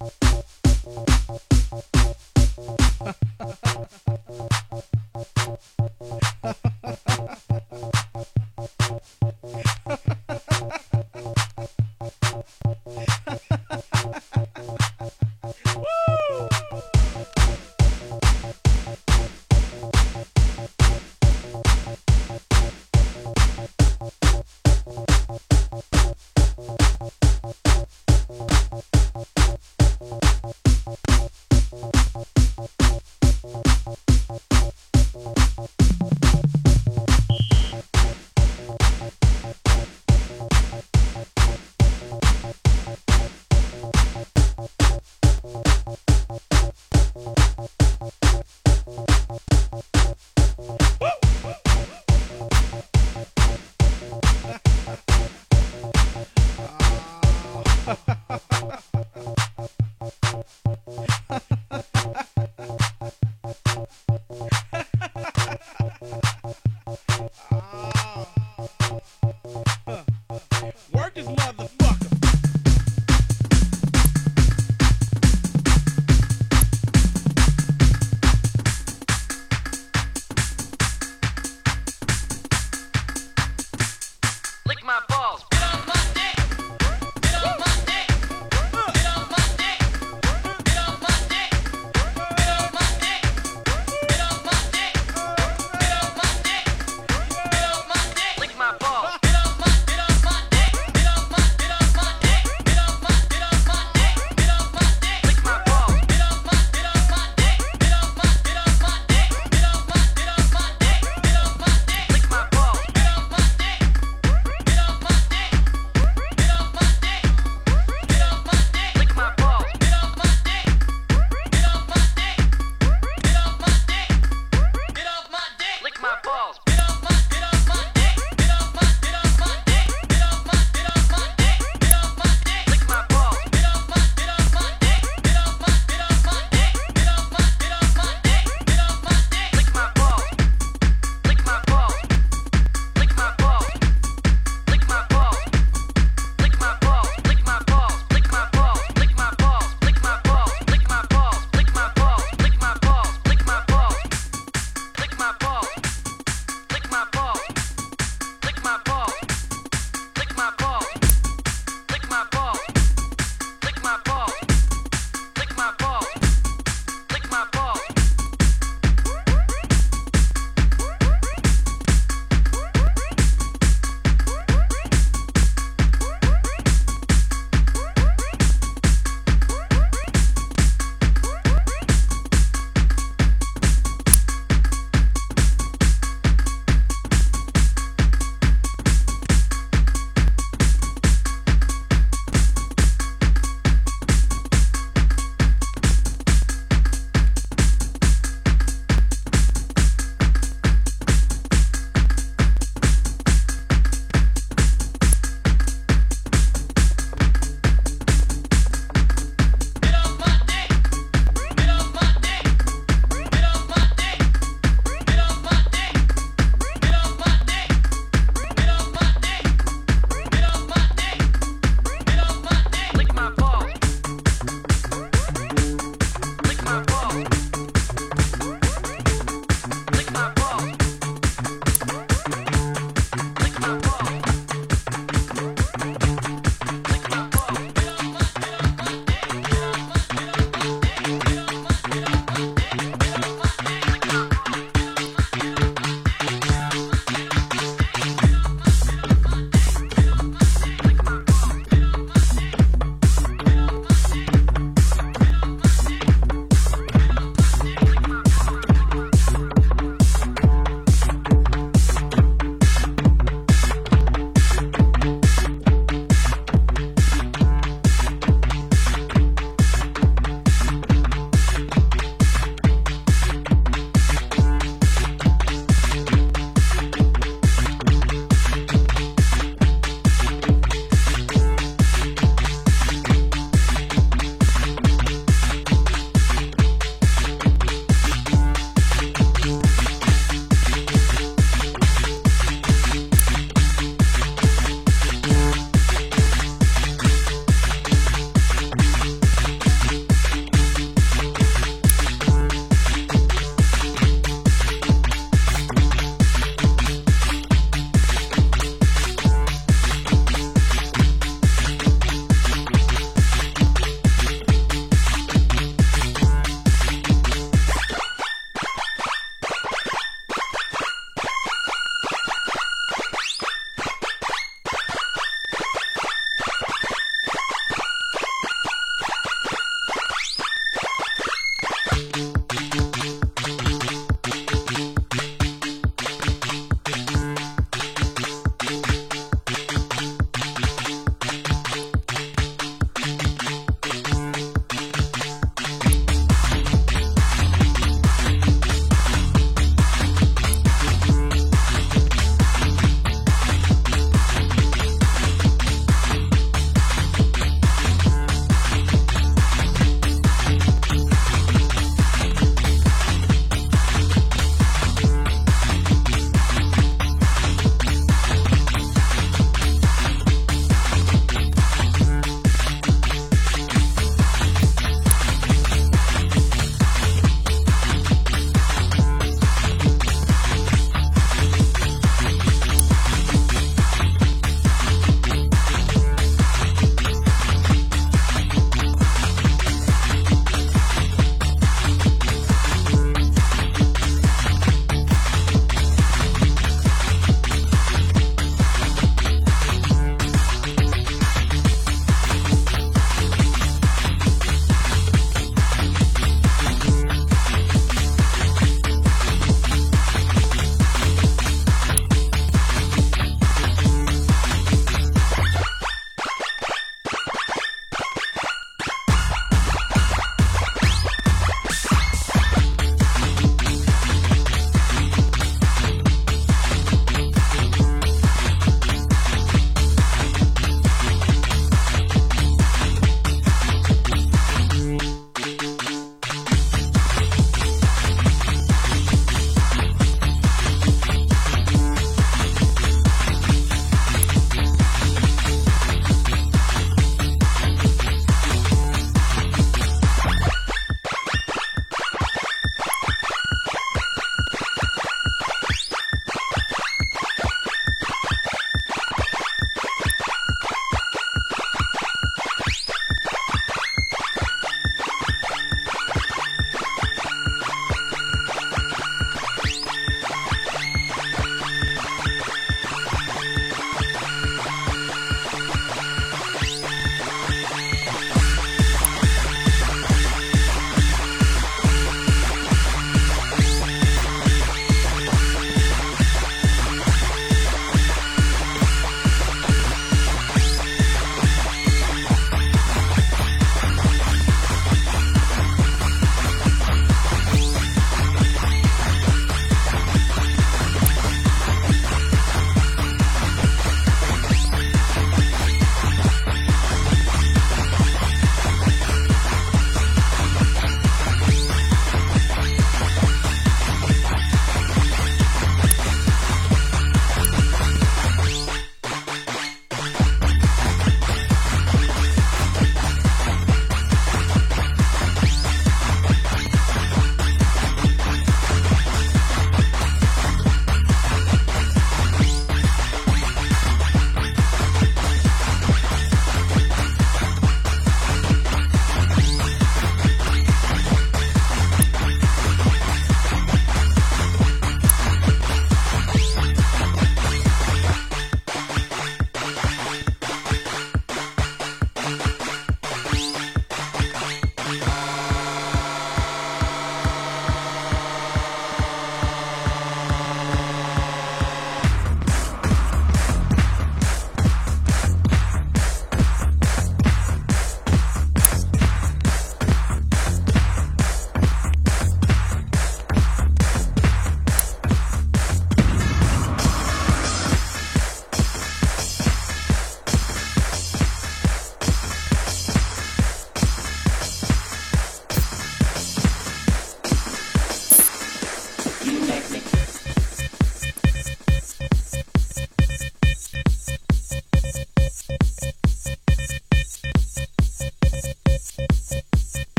Bye.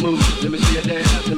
Put your hands up in the